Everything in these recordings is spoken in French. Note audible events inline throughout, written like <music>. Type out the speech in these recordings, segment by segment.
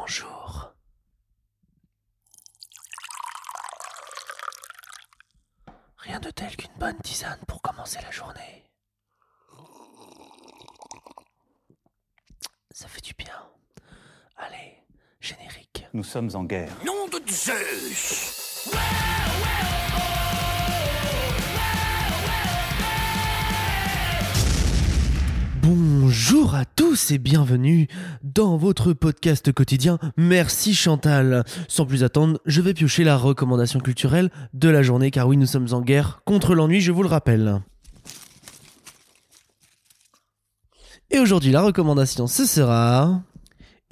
bonjour. Rien de tel qu'une bonne tisane pour commencer la journée. Ça fait du bien. Allez, générique. Nous sommes en guerre. Nom de Zeus tous et bienvenue dans votre podcast quotidien. Merci Chantal. Sans plus attendre, je vais piocher la recommandation culturelle de la journée car oui, nous sommes en guerre contre l'ennui, je vous le rappelle. Et aujourd'hui, la recommandation, ce sera...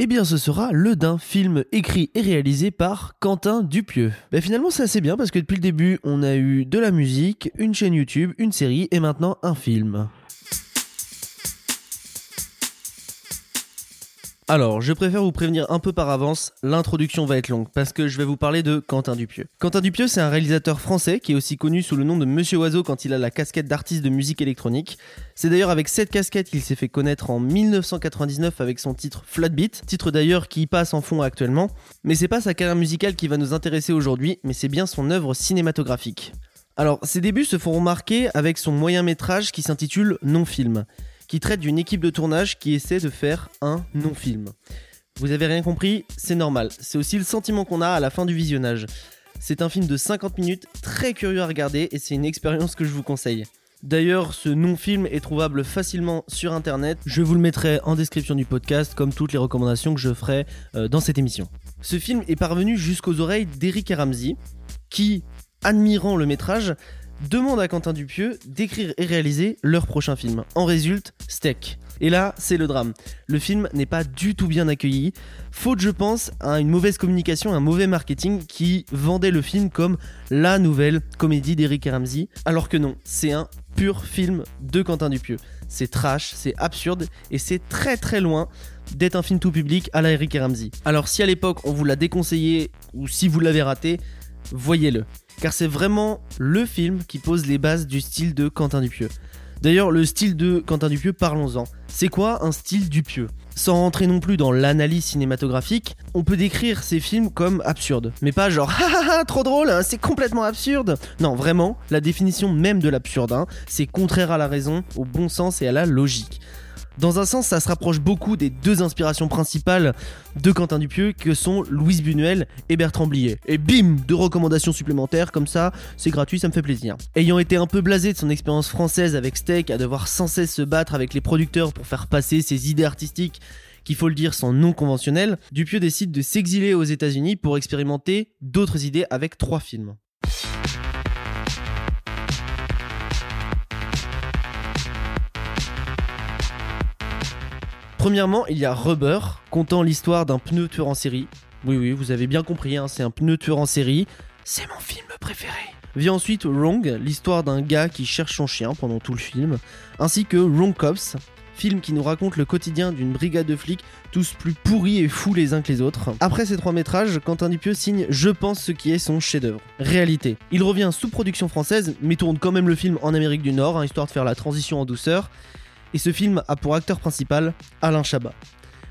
Eh bien, ce sera le d'un film écrit et réalisé par Quentin Dupieux. Ben, finalement, c'est assez bien parce que depuis le début, on a eu de la musique, une chaîne YouTube, une série et maintenant un film. Alors, je préfère vous prévenir un peu par avance, l'introduction va être longue parce que je vais vous parler de Quentin Dupieux. Quentin Dupieux, c'est un réalisateur français qui est aussi connu sous le nom de Monsieur Oiseau quand il a la casquette d'artiste de musique électronique. C'est d'ailleurs avec cette casquette qu'il s'est fait connaître en 1999 avec son titre Flatbeat, titre d'ailleurs qui passe en fond actuellement. Mais c'est pas sa carrière musicale qui va nous intéresser aujourd'hui, mais c'est bien son œuvre cinématographique. Alors, ses débuts se font remarquer avec son moyen métrage qui s'intitule Non-Film qui traite d'une équipe de tournage qui essaie de faire un non-film. Vous avez rien compris C'est normal. C'est aussi le sentiment qu'on a à la fin du visionnage. C'est un film de 50 minutes, très curieux à regarder et c'est une expérience que je vous conseille. D'ailleurs, ce non-film est trouvable facilement sur internet. Je vous le mettrai en description du podcast, comme toutes les recommandations que je ferai euh, dans cette émission. Ce film est parvenu jusqu'aux oreilles d'Eric Ramsey, qui, admirant le métrage, demande à Quentin Dupieux d'écrire et réaliser leur prochain film. En résulte, Steak. Et là, c'est le drame. Le film n'est pas du tout bien accueilli, faute, je pense, à une mauvaise communication, un mauvais marketing qui vendait le film comme la nouvelle comédie d'Eric Ramsey, alors que non, c'est un pur film de Quentin Dupieux. C'est trash, c'est absurde et c'est très très loin d'être un film tout public à la Eric Ramsey. Alors si à l'époque on vous l'a déconseillé ou si vous l'avez raté, voyez-le car c'est vraiment le film qui pose les bases du style de Quentin Dupieux. D'ailleurs, le style de Quentin Dupieux, parlons-en. C'est quoi un style Dupieux? Sans rentrer non plus dans l'analyse cinématographique, on peut décrire ces films comme absurdes. Mais pas genre <laughs> ah trop drôle, hein, c'est complètement absurde. Non, vraiment, la définition même de l'absurde, hein, c'est contraire à la raison, au bon sens et à la logique. Dans un sens, ça se rapproche beaucoup des deux inspirations principales de Quentin Dupieux que sont Louise Buñuel et Bertrand Blier. Et bim, deux recommandations supplémentaires comme ça, c'est gratuit, ça me fait plaisir. Ayant été un peu blasé de son expérience française avec Steak, à devoir sans cesse se battre avec les producteurs pour faire passer ses idées artistiques qu'il faut le dire sont non conventionnelles, Dupieux décide de s'exiler aux États-Unis pour expérimenter d'autres idées avec trois films. Premièrement, il y a Rubber, contant l'histoire d'un pneu tueur en série. Oui, oui, vous avez bien compris, hein, c'est un pneu tueur en série. C'est mon film préféré. Vient ensuite Wrong, l'histoire d'un gars qui cherche son chien pendant tout le film, ainsi que Wrong Cops, film qui nous raconte le quotidien d'une brigade de flics, tous plus pourris et fous les uns que les autres. Après ces trois métrages, Quentin Dupieux signe Je pense ce qui est son chef-d'œuvre. Réalité. Il revient sous production française, mais tourne quand même le film en Amérique du Nord, hein, histoire de faire la transition en douceur et ce film a pour acteur principal Alain Chabat.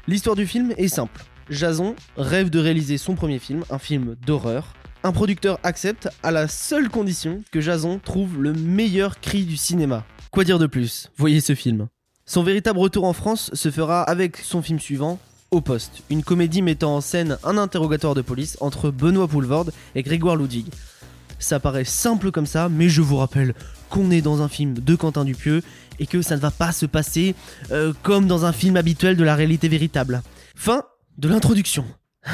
L'histoire du film est simple. Jason rêve de réaliser son premier film, un film d'horreur. Un producteur accepte à la seule condition que Jason trouve le meilleur cri du cinéma. Quoi dire de plus? Voyez ce film. Son véritable retour en France se fera avec son film suivant, Au Poste, une comédie mettant en scène un interrogatoire de police entre Benoît Poulvorde et Grégoire Ludwig. Ça paraît simple comme ça, mais je vous rappelle qu'on est dans un film de Quentin Dupieux et que ça ne va pas se passer euh, comme dans un film habituel de la réalité véritable. Fin de l'introduction. <laughs>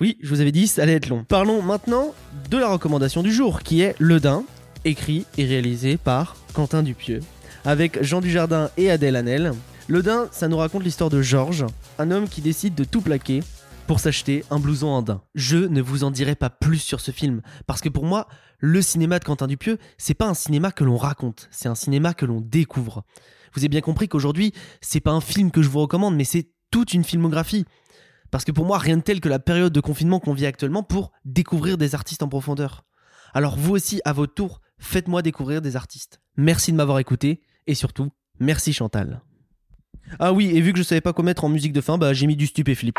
Oui, je vous avais dit, ça allait être long. Parlons maintenant de la recommandation du jour, qui est Le Dain, écrit et réalisé par Quentin Dupieux, avec Jean Dujardin et Adèle Hanel. Le Dain, ça nous raconte l'histoire de Georges, un homme qui décide de tout plaquer pour s'acheter un blouson en daim. Je ne vous en dirai pas plus sur ce film, parce que pour moi, le cinéma de Quentin Dupieux, c'est pas un cinéma que l'on raconte, c'est un cinéma que l'on découvre. Vous avez bien compris qu'aujourd'hui, c'est pas un film que je vous recommande, mais c'est toute une filmographie. Parce que pour moi, rien de tel que la période de confinement qu'on vit actuellement pour découvrir des artistes en profondeur. Alors vous aussi, à votre tour, faites-moi découvrir des artistes. Merci de m'avoir écouté, et surtout, merci Chantal. Ah oui, et vu que je savais pas quoi mettre en musique de fin, bah j'ai mis du stupéflip.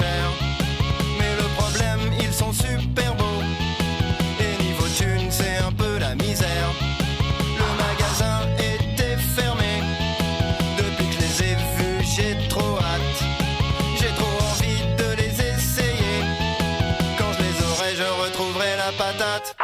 Mais le problème, ils sont super beaux. Et niveau thune, c'est un peu la misère. Le magasin était fermé. Depuis que je les ai vus, j'ai trop hâte. J'ai trop envie de les essayer. Quand je les aurai, je retrouverai la patate.